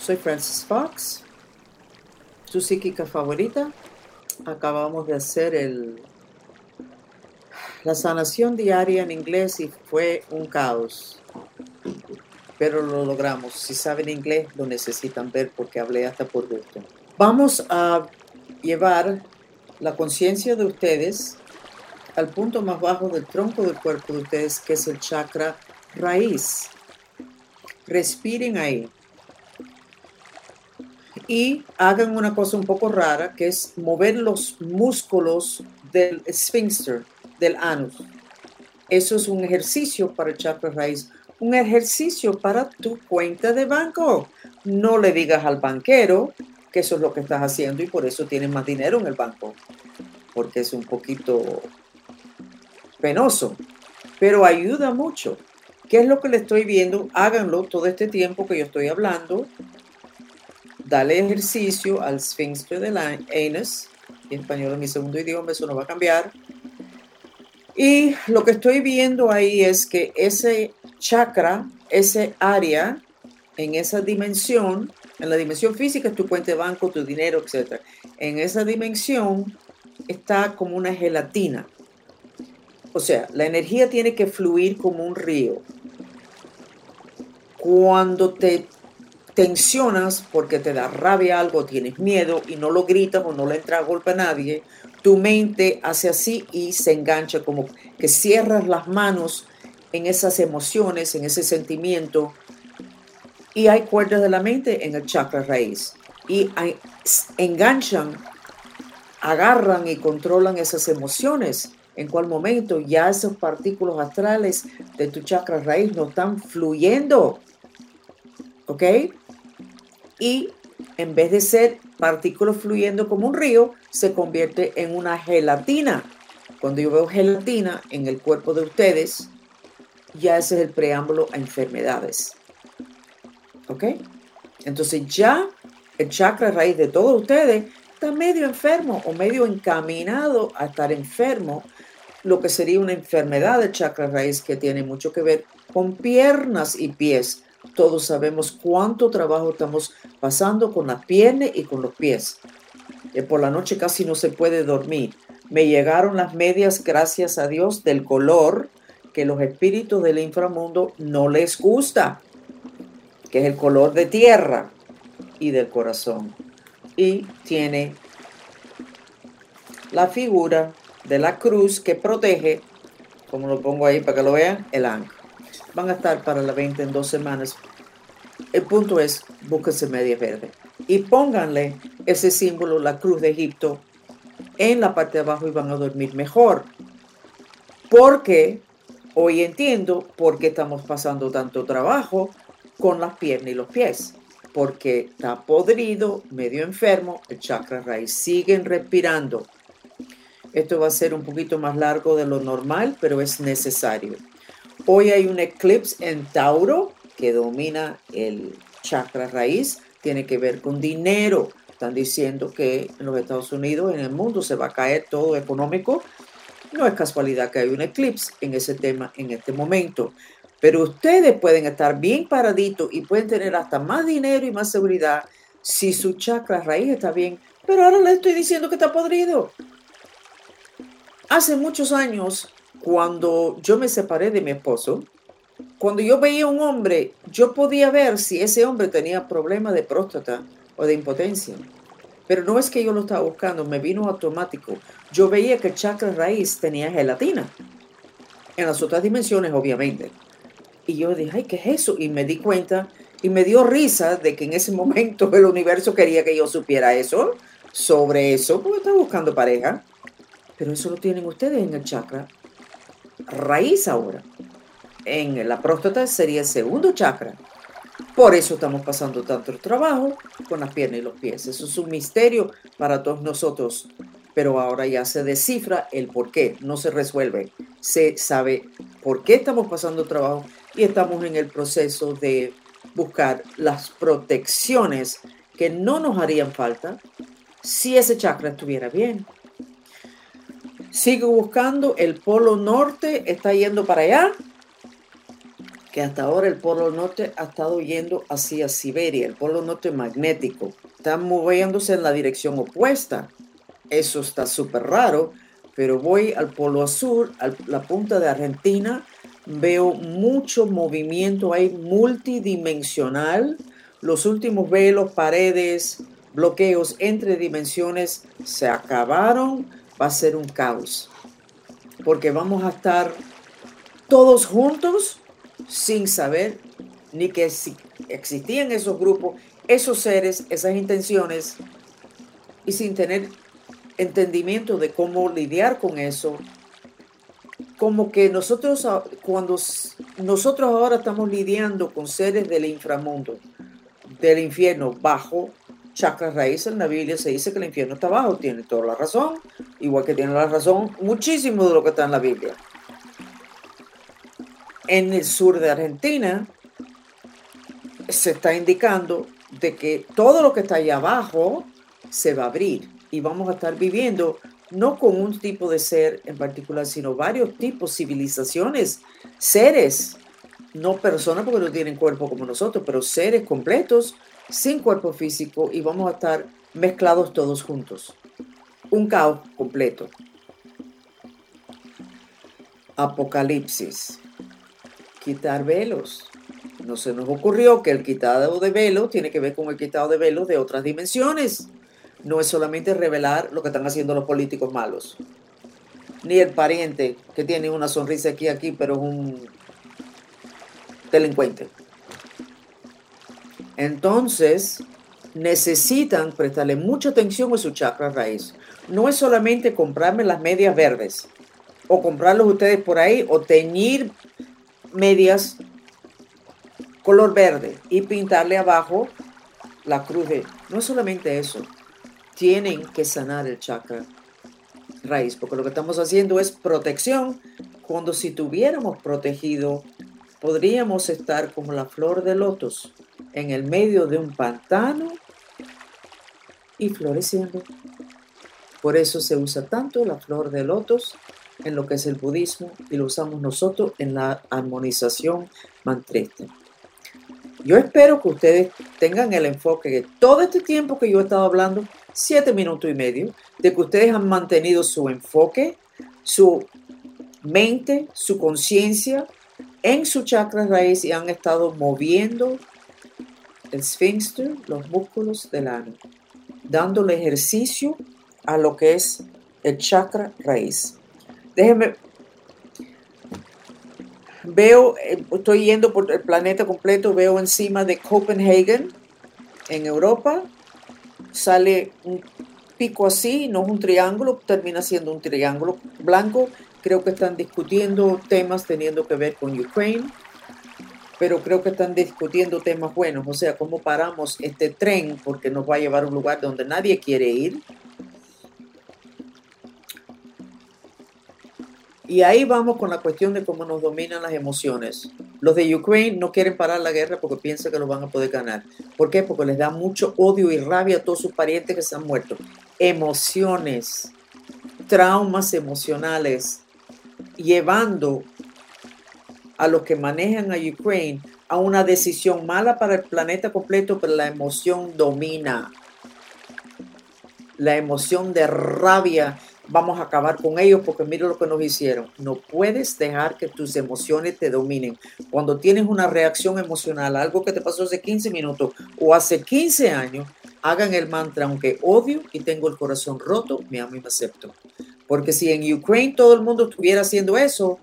Soy Francis Fox, tu psíquica favorita. Acabamos de hacer el, la sanación diaria en inglés y fue un caos. Pero lo logramos. Si saben inglés, lo necesitan ver porque hablé hasta por gusto. Vamos a llevar la conciencia de ustedes al punto más bajo del tronco del cuerpo de ustedes, que es el chakra raíz. Respiren ahí. Y hagan una cosa un poco rara, que es mover los músculos del sphincter, del anus. Eso es un ejercicio para el chakra raíz, un ejercicio para tu cuenta de banco. No le digas al banquero que eso es lo que estás haciendo y por eso tienes más dinero en el banco, porque es un poquito penoso, pero ayuda mucho. ¿Qué es lo que le estoy viendo? Háganlo todo este tiempo que yo estoy hablando. Dale ejercicio al sphincter del anus. En español es mi segundo idioma, eso no va a cambiar. Y lo que estoy viendo ahí es que ese chakra, ese área, en esa dimensión, en la dimensión física es tu cuenta de banco, tu dinero, etc. En esa dimensión está como una gelatina. O sea, la energía tiene que fluir como un río. Cuando te tensionas porque te da rabia algo, tienes miedo y no lo gritas o no le entra golpe a nadie, tu mente hace así y se engancha como que cierras las manos en esas emociones, en ese sentimiento. Y hay cuerdas de la mente en el chakra raíz. Y enganchan, agarran y controlan esas emociones en cuál momento ya esos partículas astrales de tu chakra raíz no están fluyendo. ¿Ok? Y en vez de ser partículas fluyendo como un río, se convierte en una gelatina. Cuando yo veo gelatina en el cuerpo de ustedes, ya ese es el preámbulo a enfermedades. ¿Ok? Entonces ya el chakra raíz de todos ustedes está medio enfermo o medio encaminado a estar enfermo lo que sería una enfermedad de chakra raíz que tiene mucho que ver con piernas y pies. Todos sabemos cuánto trabajo estamos pasando con las piernas y con los pies. Eh, por la noche casi no se puede dormir. Me llegaron las medias, gracias a Dios, del color que los espíritus del inframundo no les gusta, que es el color de tierra y del corazón. Y tiene la figura de la cruz que protege, como lo pongo ahí para que lo vean, el ángel. Van a estar para la 20 en dos semanas. El punto es, búsquense media verde y pónganle ese símbolo, la cruz de Egipto, en la parte de abajo y van a dormir mejor. Porque hoy entiendo por qué estamos pasando tanto trabajo con las piernas y los pies. Porque está podrido, medio enfermo, el chakra raíz. Siguen respirando esto va a ser un poquito más largo de lo normal, pero es necesario. Hoy hay un eclipse en Tauro que domina el chakra raíz. Tiene que ver con dinero. Están diciendo que en los Estados Unidos, en el mundo, se va a caer todo económico. No es casualidad que hay un eclipse en ese tema en este momento. Pero ustedes pueden estar bien paraditos y pueden tener hasta más dinero y más seguridad si su chakra raíz está bien. Pero ahora les estoy diciendo que está podrido. Hace muchos años, cuando yo me separé de mi esposo, cuando yo veía un hombre, yo podía ver si ese hombre tenía problemas de próstata o de impotencia. Pero no es que yo lo estaba buscando, me vino automático. Yo veía que el chakra raíz tenía gelatina. En las otras dimensiones, obviamente. Y yo dije, ay, ¿qué es eso? Y me di cuenta y me dio risa de que en ese momento el universo quería que yo supiera eso, sobre eso, porque estaba buscando pareja. Pero eso lo tienen ustedes en el chakra raíz ahora. En la próstata sería el segundo chakra. Por eso estamos pasando tanto trabajo con las piernas y los pies. Eso es un misterio para todos nosotros. Pero ahora ya se descifra el por qué. No se resuelve. Se sabe por qué estamos pasando trabajo y estamos en el proceso de buscar las protecciones que no nos harían falta si ese chakra estuviera bien. Sigo buscando, el polo norte está yendo para allá. que hasta ahora el polo norte ha estado yendo hacia Siberia, el polo norte magnético. Está moviéndose en la dirección opuesta. Eso está súper raro, pero voy al polo sur, a la punta de Argentina, veo mucho movimiento ahí multidimensional. Los últimos velos, paredes, bloqueos entre dimensiones se acabaron. Va a ser un caos. Porque vamos a estar todos juntos sin saber ni que existían esos grupos, esos seres, esas intenciones, y sin tener entendimiento de cómo lidiar con eso. Como que nosotros, cuando nosotros ahora estamos lidiando con seres del inframundo, del infierno bajo, chakra raíz, en la Biblia se dice que el infierno está abajo, tiene toda la razón, igual que tiene la razón muchísimo de lo que está en la Biblia en el sur de Argentina se está indicando de que todo lo que está allá abajo se va a abrir y vamos a estar viviendo no con un tipo de ser en particular, sino varios tipos, civilizaciones, seres, no personas porque no tienen cuerpo como nosotros, pero seres completos sin cuerpo físico y vamos a estar mezclados todos juntos. Un caos completo. Apocalipsis quitar velos. No se nos ocurrió que el quitado de velos tiene que ver con el quitado de velos de otras dimensiones. No es solamente revelar lo que están haciendo los políticos malos. Ni el pariente que tiene una sonrisa aquí aquí, pero es un delincuente. Entonces, necesitan prestarle mucha atención a su chakra raíz. No es solamente comprarme las medias verdes o comprarlos ustedes por ahí o teñir medias color verde y pintarle abajo la cruz de... No es solamente eso, tienen que sanar el chakra raíz, porque lo que estamos haciendo es protección, cuando si tuviéramos protegido, podríamos estar como la flor de lotos en el medio de un pantano y floreciendo. Por eso se usa tanto la flor de lotos en lo que es el budismo y lo usamos nosotros en la armonización mantrista. Yo espero que ustedes tengan el enfoque de todo este tiempo que yo he estado hablando, siete minutos y medio, de que ustedes han mantenido su enfoque, su mente, su conciencia en su chakra raíz y han estado moviendo el sphincter, los músculos del ano, dándole ejercicio a lo que es el chakra raíz. Déjenme. Veo, eh, estoy yendo por el planeta completo, veo encima de Copenhagen, en Europa, sale un pico así, no es un triángulo, termina siendo un triángulo blanco. Creo que están discutiendo temas teniendo que ver con Ukraine, pero creo que están discutiendo temas buenos, o sea, cómo paramos este tren porque nos va a llevar a un lugar donde nadie quiere ir Y ahí vamos con la cuestión de cómo nos dominan las emociones. Los de Ukraine no quieren parar la guerra porque piensan que lo van a poder ganar. ¿Por qué? Porque les da mucho odio y rabia a todos sus parientes que se han muerto. Emociones, traumas emocionales, llevando a los que manejan a Ukraine a una decisión mala para el planeta completo, pero la emoción domina. La emoción de rabia vamos a acabar con ellos porque mira lo que nos hicieron. No puedes dejar que tus emociones te dominen. Cuando tienes una reacción emocional, algo que te pasó hace 15 minutos o hace 15 años, hagan el mantra, aunque odio y tengo el corazón roto, me amo y me acepto. Porque si en Ukraine todo el mundo estuviera haciendo eso,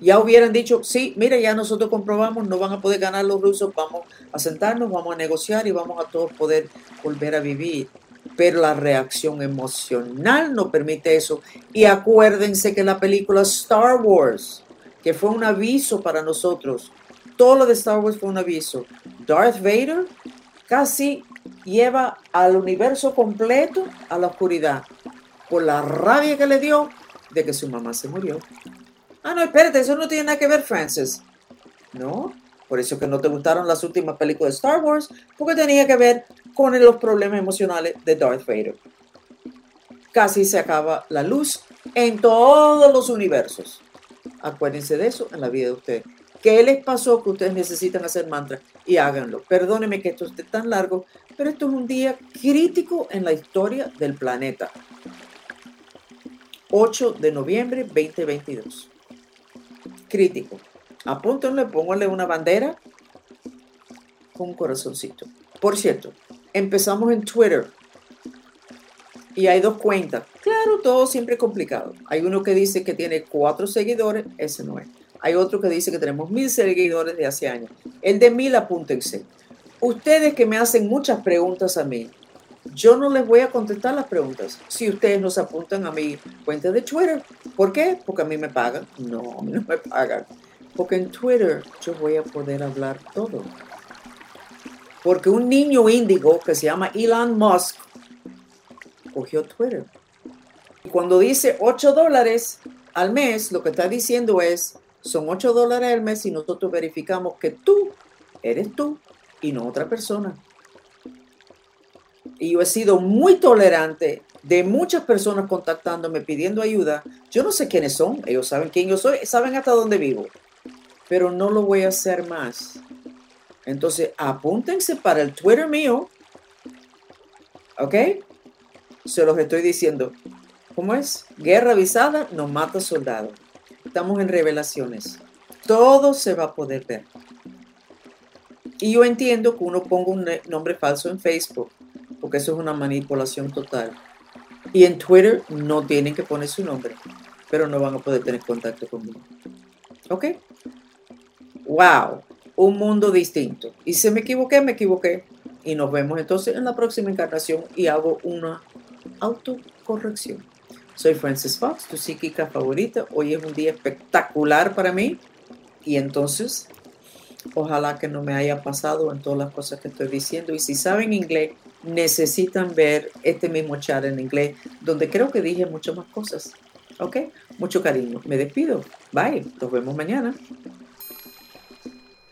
ya hubieran dicho, sí, mira, ya nosotros comprobamos, no van a poder ganar los rusos, vamos a sentarnos, vamos a negociar y vamos a todos poder volver a vivir pero la reacción emocional no permite eso. Y acuérdense que la película Star Wars, que fue un aviso para nosotros, todo lo de Star Wars fue un aviso. Darth Vader casi lleva al universo completo a la oscuridad por la rabia que le dio de que su mamá se murió. Ah, no, espérate, eso no tiene nada que ver, Francis. No, por eso que no te gustaron las últimas películas de Star Wars, porque tenía que ver con los problemas emocionales de Darth Vader. Casi se acaba la luz en todos los universos. Acuérdense de eso en la vida de ustedes. ¿Qué les pasó que ustedes necesitan hacer mantra? Y háganlo. Perdóneme que esto esté tan largo, pero esto es un día crítico en la historia del planeta. 8 de noviembre 2022. Crítico. Apúntenle, pónganle una bandera con un corazoncito. Por cierto, empezamos en Twitter y hay dos cuentas. Claro, todo siempre complicado. Hay uno que dice que tiene cuatro seguidores, ese no es. Hay otro que dice que tenemos mil seguidores de hace años. El de mil, apúntense. Ustedes que me hacen muchas preguntas a mí, yo no les voy a contestar las preguntas si ustedes no se apuntan a mi cuenta de Twitter. ¿Por qué? Porque a mí me pagan. No, a mí no me pagan. Porque en Twitter yo voy a poder hablar todo. Porque un niño índigo que se llama Elon Musk cogió Twitter. Y cuando dice 8 dólares al mes, lo que está diciendo es, son 8 dólares al mes y nosotros verificamos que tú eres tú y no otra persona. Y yo he sido muy tolerante de muchas personas contactándome pidiendo ayuda. Yo no sé quiénes son, ellos saben quién yo soy, saben hasta dónde vivo, pero no lo voy a hacer más. Entonces, apúntense para el Twitter mío, ¿ok? Se los estoy diciendo. ¿Cómo es? Guerra avisada no mata soldado. Estamos en revelaciones. Todo se va a poder ver. Y yo entiendo que uno ponga un nombre falso en Facebook, porque eso es una manipulación total. Y en Twitter no tienen que poner su nombre, pero no van a poder tener contacto conmigo. ¿Ok? ¡Wow! Un mundo distinto. Y si me equivoqué, me equivoqué. Y nos vemos entonces en la próxima encarnación y hago una autocorrección. Soy Frances Fox, tu psíquica favorita. Hoy es un día espectacular para mí y entonces ojalá que no me haya pasado en todas las cosas que estoy diciendo. Y si saben inglés, necesitan ver este mismo chat en inglés, donde creo que dije muchas más cosas. ¿Ok? Mucho cariño. Me despido. Bye. Nos vemos mañana.